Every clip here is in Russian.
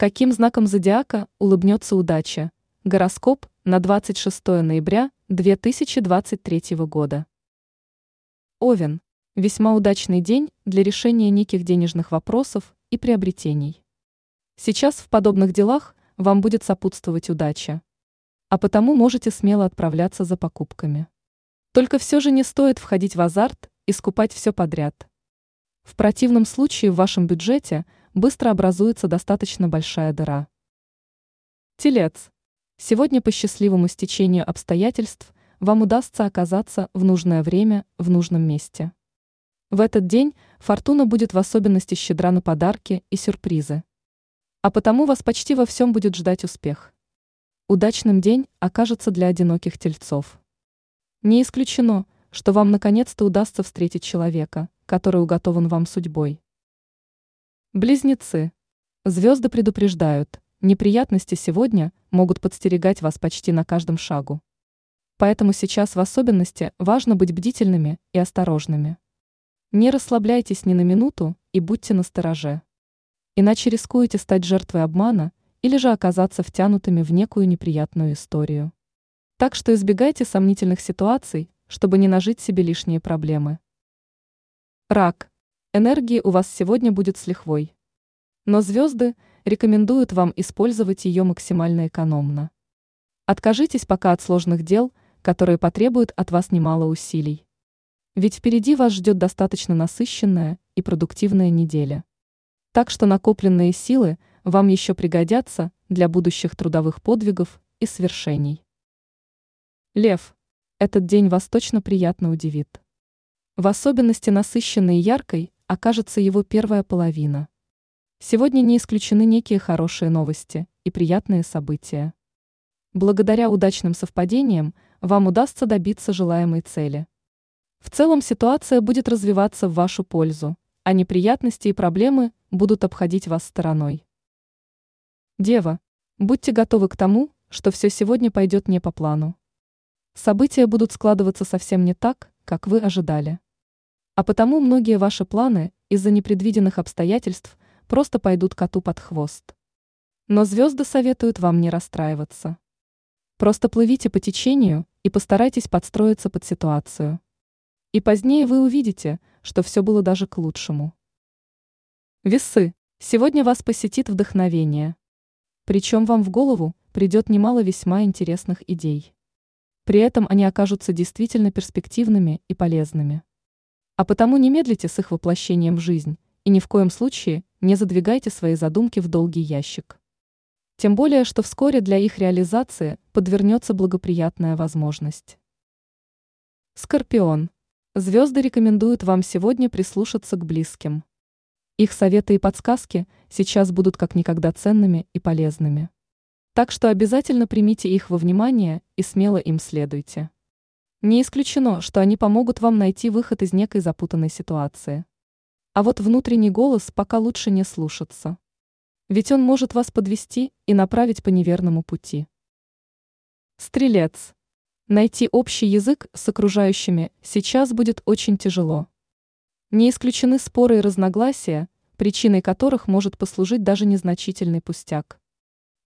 Каким знаком зодиака улыбнется удача? Гороскоп на 26 ноября 2023 года. Овен. Весьма удачный день для решения неких денежных вопросов и приобретений. Сейчас в подобных делах вам будет сопутствовать удача. А потому можете смело отправляться за покупками. Только все же не стоит входить в азарт и скупать все подряд. В противном случае в вашем бюджете – быстро образуется достаточно большая дыра. Телец. Сегодня по счастливому стечению обстоятельств вам удастся оказаться в нужное время в нужном месте. В этот день фортуна будет в особенности щедра на подарки и сюрпризы. А потому вас почти во всем будет ждать успех. Удачным день окажется для одиноких тельцов. Не исключено, что вам наконец-то удастся встретить человека, который уготован вам судьбой. Близнецы. Звезды предупреждают, неприятности сегодня могут подстерегать вас почти на каждом шагу. Поэтому сейчас в особенности важно быть бдительными и осторожными. Не расслабляйтесь ни на минуту и будьте настороже. Иначе рискуете стать жертвой обмана или же оказаться втянутыми в некую неприятную историю. Так что избегайте сомнительных ситуаций, чтобы не нажить себе лишние проблемы. Рак. Энергии у вас сегодня будет с лихвой. Но звезды рекомендуют вам использовать ее максимально экономно. Откажитесь пока от сложных дел, которые потребуют от вас немало усилий. Ведь впереди вас ждет достаточно насыщенная и продуктивная неделя. Так что накопленные силы вам еще пригодятся для будущих трудовых подвигов и свершений. Лев. Этот день вас точно приятно удивит. В особенности насыщенной яркой окажется его первая половина. Сегодня не исключены некие хорошие новости и приятные события. Благодаря удачным совпадениям вам удастся добиться желаемой цели. В целом ситуация будет развиваться в вашу пользу, а неприятности и проблемы будут обходить вас стороной. Дева, будьте готовы к тому, что все сегодня пойдет не по плану. События будут складываться совсем не так, как вы ожидали. А потому многие ваши планы из-за непредвиденных обстоятельств просто пойдут коту под хвост. Но звезды советуют вам не расстраиваться. Просто плывите по течению и постарайтесь подстроиться под ситуацию. И позднее вы увидите, что все было даже к лучшему. Весы. Сегодня вас посетит вдохновение. Причем вам в голову придет немало весьма интересных идей. При этом они окажутся действительно перспективными и полезными. А потому не медлите с их воплощением в жизнь и ни в коем случае не задвигайте свои задумки в долгий ящик. Тем более, что вскоре для их реализации подвернется благоприятная возможность. Скорпион. Звезды рекомендуют вам сегодня прислушаться к близким. Их советы и подсказки сейчас будут как никогда ценными и полезными. Так что обязательно примите их во внимание и смело им следуйте. Не исключено, что они помогут вам найти выход из некой запутанной ситуации. А вот внутренний голос пока лучше не слушаться. Ведь он может вас подвести и направить по неверному пути. Стрелец. Найти общий язык с окружающими сейчас будет очень тяжело. Не исключены споры и разногласия, причиной которых может послужить даже незначительный пустяк.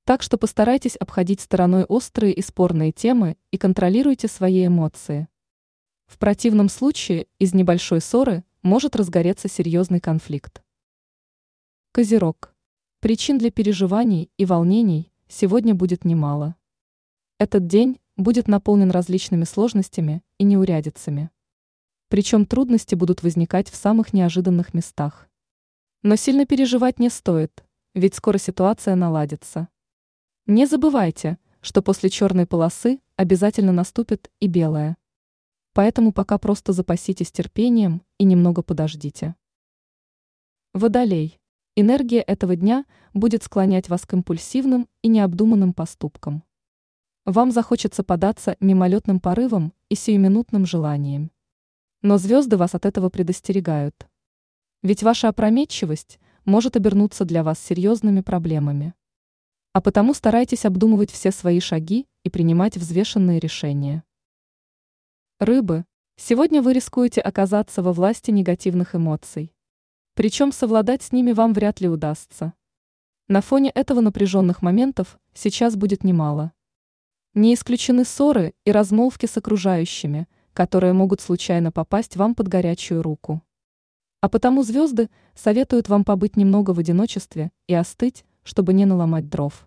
Так что постарайтесь обходить стороной острые и спорные темы и контролируйте свои эмоции. В противном случае из небольшой ссоры может разгореться серьезный конфликт. Козерог. Причин для переживаний и волнений сегодня будет немало. Этот день будет наполнен различными сложностями и неурядицами. Причем трудности будут возникать в самых неожиданных местах. Но сильно переживать не стоит, ведь скоро ситуация наладится. Не забывайте, что после черной полосы обязательно наступит и белая. Поэтому пока просто запаситесь терпением и немного подождите. Водолей. Энергия этого дня будет склонять вас к импульсивным и необдуманным поступкам. Вам захочется податься мимолетным порывом и сиюминутным желанием. Но звезды вас от этого предостерегают. Ведь ваша опрометчивость может обернуться для вас серьезными проблемами. А потому старайтесь обдумывать все свои шаги и принимать взвешенные решения. Рыбы. Сегодня вы рискуете оказаться во власти негативных эмоций. Причем совладать с ними вам вряд ли удастся. На фоне этого напряженных моментов сейчас будет немало. Не исключены ссоры и размолвки с окружающими, которые могут случайно попасть вам под горячую руку. А потому звезды советуют вам побыть немного в одиночестве и остыть, чтобы не наломать дров.